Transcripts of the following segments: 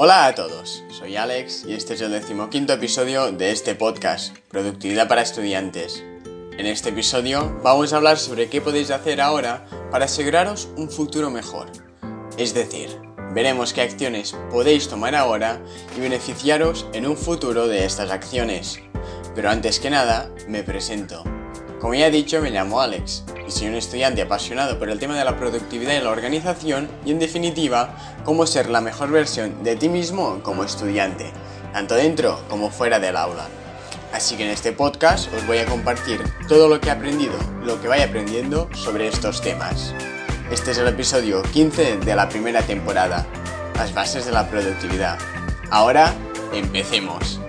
Hola a todos, soy Alex y este es el decimoquinto episodio de este podcast, Productividad para Estudiantes. En este episodio vamos a hablar sobre qué podéis hacer ahora para aseguraros un futuro mejor. Es decir, veremos qué acciones podéis tomar ahora y beneficiaros en un futuro de estas acciones. Pero antes que nada, me presento. Como ya he dicho, me llamo Alex y soy un estudiante apasionado por el tema de la productividad y la organización y en definitiva, cómo ser la mejor versión de ti mismo como estudiante, tanto dentro como fuera del aula. Así que en este podcast os voy a compartir todo lo que he aprendido, lo que vaya aprendiendo sobre estos temas. Este es el episodio 15 de la primera temporada, las bases de la productividad. Ahora, empecemos.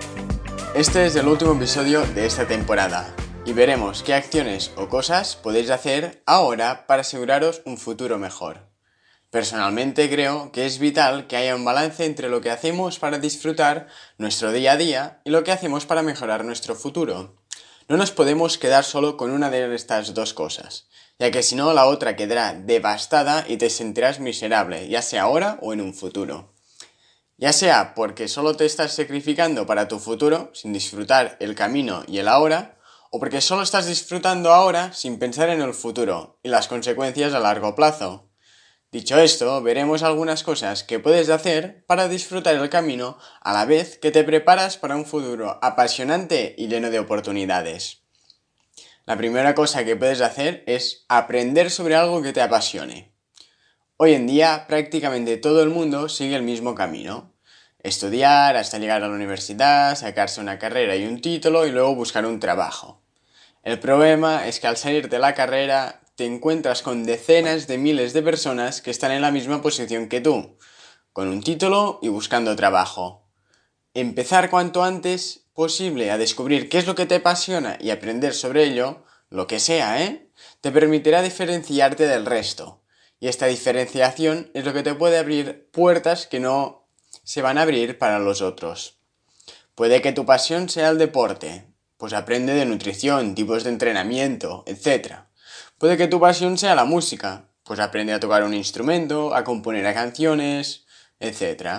Este es el último episodio de esta temporada y veremos qué acciones o cosas podéis hacer ahora para aseguraros un futuro mejor. Personalmente creo que es vital que haya un balance entre lo que hacemos para disfrutar nuestro día a día y lo que hacemos para mejorar nuestro futuro. No nos podemos quedar solo con una de estas dos cosas, ya que si no la otra quedará devastada y te sentirás miserable, ya sea ahora o en un futuro. Ya sea porque solo te estás sacrificando para tu futuro, sin disfrutar el camino y el ahora, o porque solo estás disfrutando ahora sin pensar en el futuro y las consecuencias a largo plazo. Dicho esto, veremos algunas cosas que puedes hacer para disfrutar el camino a la vez que te preparas para un futuro apasionante y lleno de oportunidades. La primera cosa que puedes hacer es aprender sobre algo que te apasione. Hoy en día prácticamente todo el mundo sigue el mismo camino. Estudiar hasta llegar a la universidad, sacarse una carrera y un título y luego buscar un trabajo. El problema es que al salir de la carrera te encuentras con decenas de miles de personas que están en la misma posición que tú, con un título y buscando trabajo. Empezar cuanto antes posible a descubrir qué es lo que te apasiona y aprender sobre ello, lo que sea, ¿eh? Te permitirá diferenciarte del resto. Y esta diferenciación es lo que te puede abrir puertas que no se van a abrir para los otros. Puede que tu pasión sea el deporte, pues aprende de nutrición, tipos de entrenamiento, etc. Puede que tu pasión sea la música, pues aprende a tocar un instrumento, a componer canciones, etc.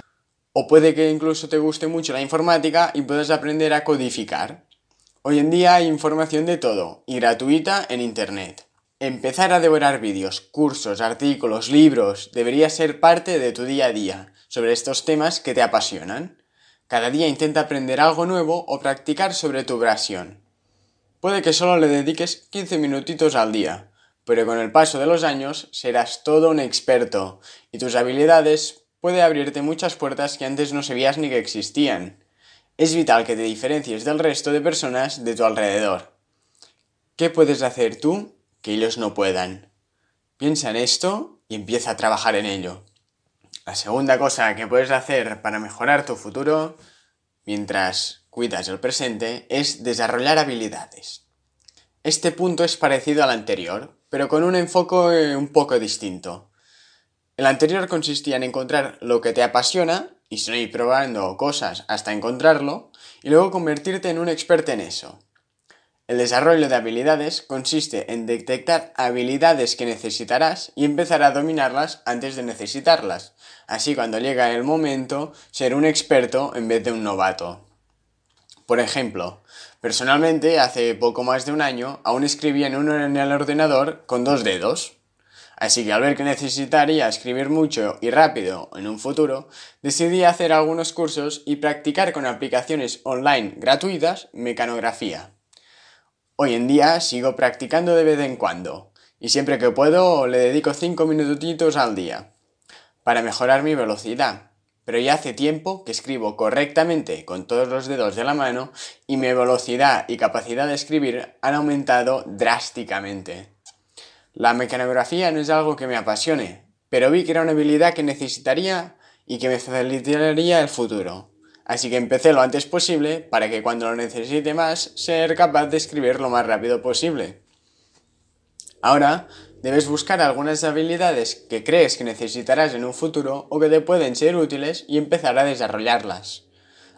O puede que incluso te guste mucho la informática y puedas aprender a codificar. Hoy en día hay información de todo y gratuita en Internet. Empezar a devorar vídeos, cursos, artículos, libros debería ser parte de tu día a día sobre estos temas que te apasionan. Cada día intenta aprender algo nuevo o practicar sobre tu pasión. Puede que solo le dediques 15 minutitos al día, pero con el paso de los años serás todo un experto y tus habilidades puede abrirte muchas puertas que antes no sabías ni que existían. Es vital que te diferencies del resto de personas de tu alrededor. ¿Qué puedes hacer tú que ellos no puedan? Piensa en esto y empieza a trabajar en ello. La segunda cosa que puedes hacer para mejorar tu futuro mientras cuidas el presente es desarrollar habilidades. Este punto es parecido al anterior, pero con un enfoque un poco distinto. El anterior consistía en encontrar lo que te apasiona y seguir probando cosas hasta encontrarlo y luego convertirte en un experto en eso. El desarrollo de habilidades consiste en detectar habilidades que necesitarás y empezar a dominarlas antes de necesitarlas. Así cuando llega el momento, ser un experto en vez de un novato. Por ejemplo, personalmente hace poco más de un año aún escribía en, uno en el ordenador con dos dedos. Así que al ver que necesitaría escribir mucho y rápido en un futuro, decidí hacer algunos cursos y practicar con aplicaciones online gratuitas mecanografía. Hoy en día sigo practicando de vez en cuando y siempre que puedo le dedico 5 minutitos al día para mejorar mi velocidad. Pero ya hace tiempo que escribo correctamente con todos los dedos de la mano y mi velocidad y capacidad de escribir han aumentado drásticamente. La mecanografía no es algo que me apasione, pero vi que era una habilidad que necesitaría y que me facilitaría el futuro. Así que empecé lo antes posible para que cuando lo necesite más, ser capaz de escribir lo más rápido posible. Ahora, debes buscar algunas habilidades que crees que necesitarás en un futuro o que te pueden ser útiles y empezar a desarrollarlas.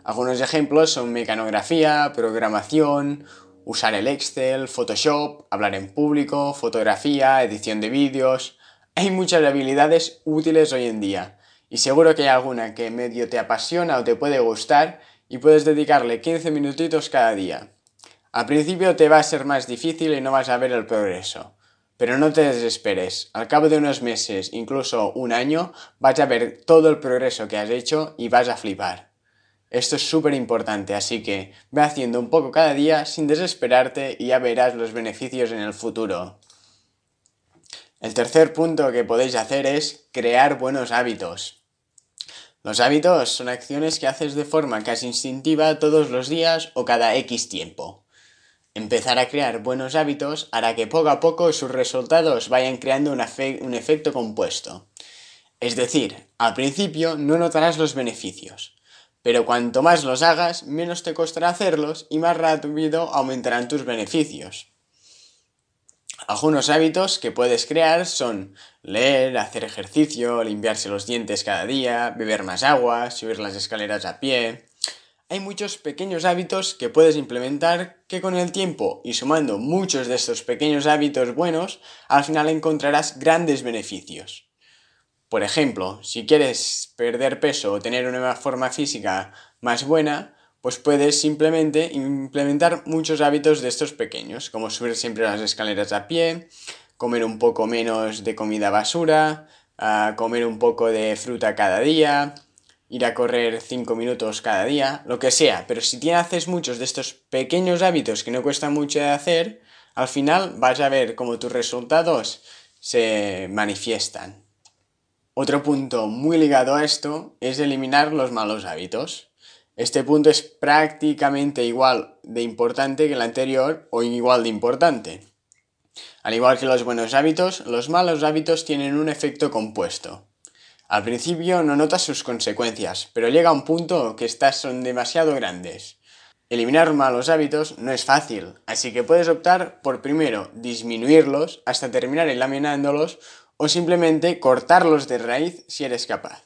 Algunos ejemplos son mecanografía, programación, usar el Excel, Photoshop, hablar en público, fotografía, edición de vídeos. Hay muchas habilidades útiles hoy en día y seguro que hay alguna que medio te apasiona o te puede gustar y puedes dedicarle 15 minutitos cada día. Al principio te va a ser más difícil y no vas a ver el progreso. Pero no te desesperes, al cabo de unos meses, incluso un año, vas a ver todo el progreso que has hecho y vas a flipar. Esto es súper importante, así que ve haciendo un poco cada día sin desesperarte y ya verás los beneficios en el futuro. El tercer punto que podéis hacer es crear buenos hábitos. Los hábitos son acciones que haces de forma casi instintiva todos los días o cada X tiempo. Empezar a crear buenos hábitos hará que poco a poco sus resultados vayan creando un, efecto compuesto. Es decir, al principio no notarás los beneficios, pero cuanto más los hagas, menos te costará hacerlos y más rápido aumentarán tus beneficios. Algunos hábitos que puedes crear son leer, hacer ejercicio, limpiarse los dientes cada día, beber más agua, subir las escaleras a pie. Hay muchos pequeños hábitos que puedes implementar que con el tiempo y sumando muchos de estos pequeños hábitos buenos, al final encontrarás grandes beneficios. Por ejemplo, si quieres perder peso o tener una forma física más buena, pues puedes simplemente implementar muchos hábitos de estos pequeños, como subir siempre las escaleras a pie, comer un poco menos de comida basura, comer un poco de fruta cada día, ir a correr 5 minutos cada día, lo que sea. Pero si tienes, haces muchos de estos pequeños hábitos que no cuestan mucho de hacer, al final vas a ver cómo tus resultados se manifiestan. Otro punto muy ligado a esto es eliminar los malos hábitos. Este punto es prácticamente igual de importante que el anterior o igual de importante. Al igual que los buenos hábitos, los malos hábitos tienen un efecto compuesto. Al principio no notas sus consecuencias, pero llega un punto que estas son demasiado grandes. Eliminar malos hábitos no es fácil, así que puedes optar por primero disminuirlos hasta terminar eliminándolos o simplemente cortarlos de raíz si eres capaz.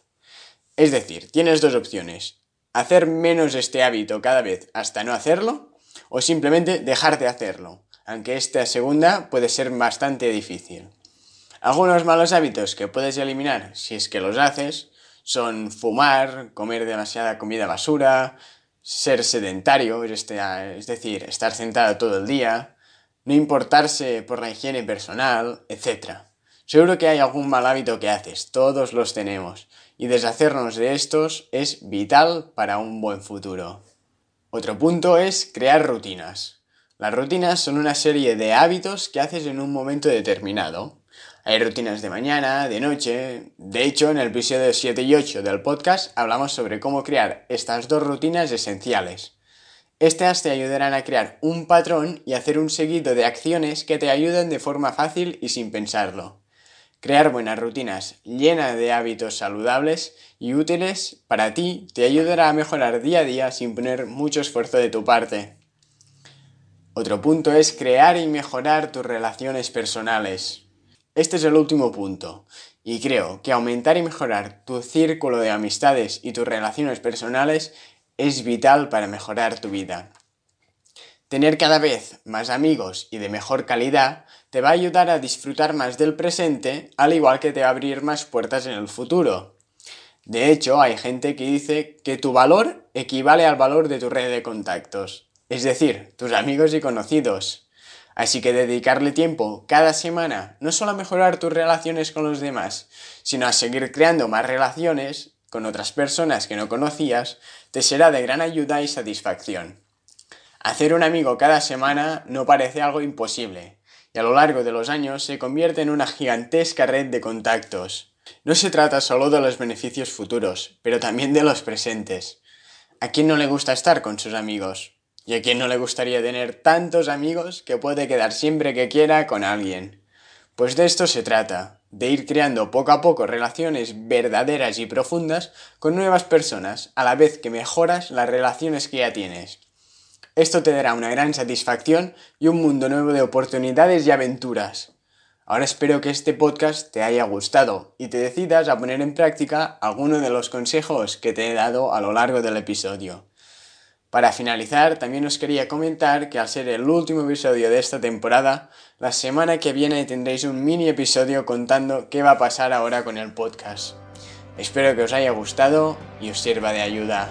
Es decir, tienes dos opciones. Hacer menos este hábito cada vez hasta no hacerlo o simplemente dejar de hacerlo, aunque esta segunda puede ser bastante difícil. Algunos malos hábitos que puedes eliminar si es que los haces son fumar, comer demasiada comida basura, ser sedentario, es decir, estar sentado todo el día, no importarse por la higiene personal, etc. Seguro que hay algún mal hábito que haces, todos los tenemos, y deshacernos de estos es vital para un buen futuro. Otro punto es crear rutinas. Las rutinas son una serie de hábitos que haces en un momento determinado. Hay rutinas de mañana, de noche. De hecho, en el episodio 7 y 8 del podcast hablamos sobre cómo crear estas dos rutinas esenciales. Estas te ayudarán a crear un patrón y hacer un seguido de acciones que te ayuden de forma fácil y sin pensarlo. Crear buenas rutinas llenas de hábitos saludables y útiles para ti te ayudará a mejorar día a día sin poner mucho esfuerzo de tu parte. Otro punto es crear y mejorar tus relaciones personales. Este es el último punto, y creo que aumentar y mejorar tu círculo de amistades y tus relaciones personales es vital para mejorar tu vida. Tener cada vez más amigos y de mejor calidad te va a ayudar a disfrutar más del presente, al igual que te va a abrir más puertas en el futuro. De hecho, hay gente que dice que tu valor equivale al valor de tu red de contactos, es decir, tus amigos y conocidos. Así que dedicarle tiempo cada semana no solo a mejorar tus relaciones con los demás, sino a seguir creando más relaciones con otras personas que no conocías, te será de gran ayuda y satisfacción. Hacer un amigo cada semana no parece algo imposible, y a lo largo de los años se convierte en una gigantesca red de contactos. No se trata solo de los beneficios futuros, pero también de los presentes. ¿A quién no le gusta estar con sus amigos? ¿Y a quién no le gustaría tener tantos amigos que puede quedar siempre que quiera con alguien? Pues de esto se trata, de ir creando poco a poco relaciones verdaderas y profundas con nuevas personas, a la vez que mejoras las relaciones que ya tienes. Esto te dará una gran satisfacción y un mundo nuevo de oportunidades y aventuras. Ahora espero que este podcast te haya gustado y te decidas a poner en práctica alguno de los consejos que te he dado a lo largo del episodio. Para finalizar, también os quería comentar que al ser el último episodio de esta temporada, la semana que viene tendréis un mini episodio contando qué va a pasar ahora con el podcast. Espero que os haya gustado y os sirva de ayuda.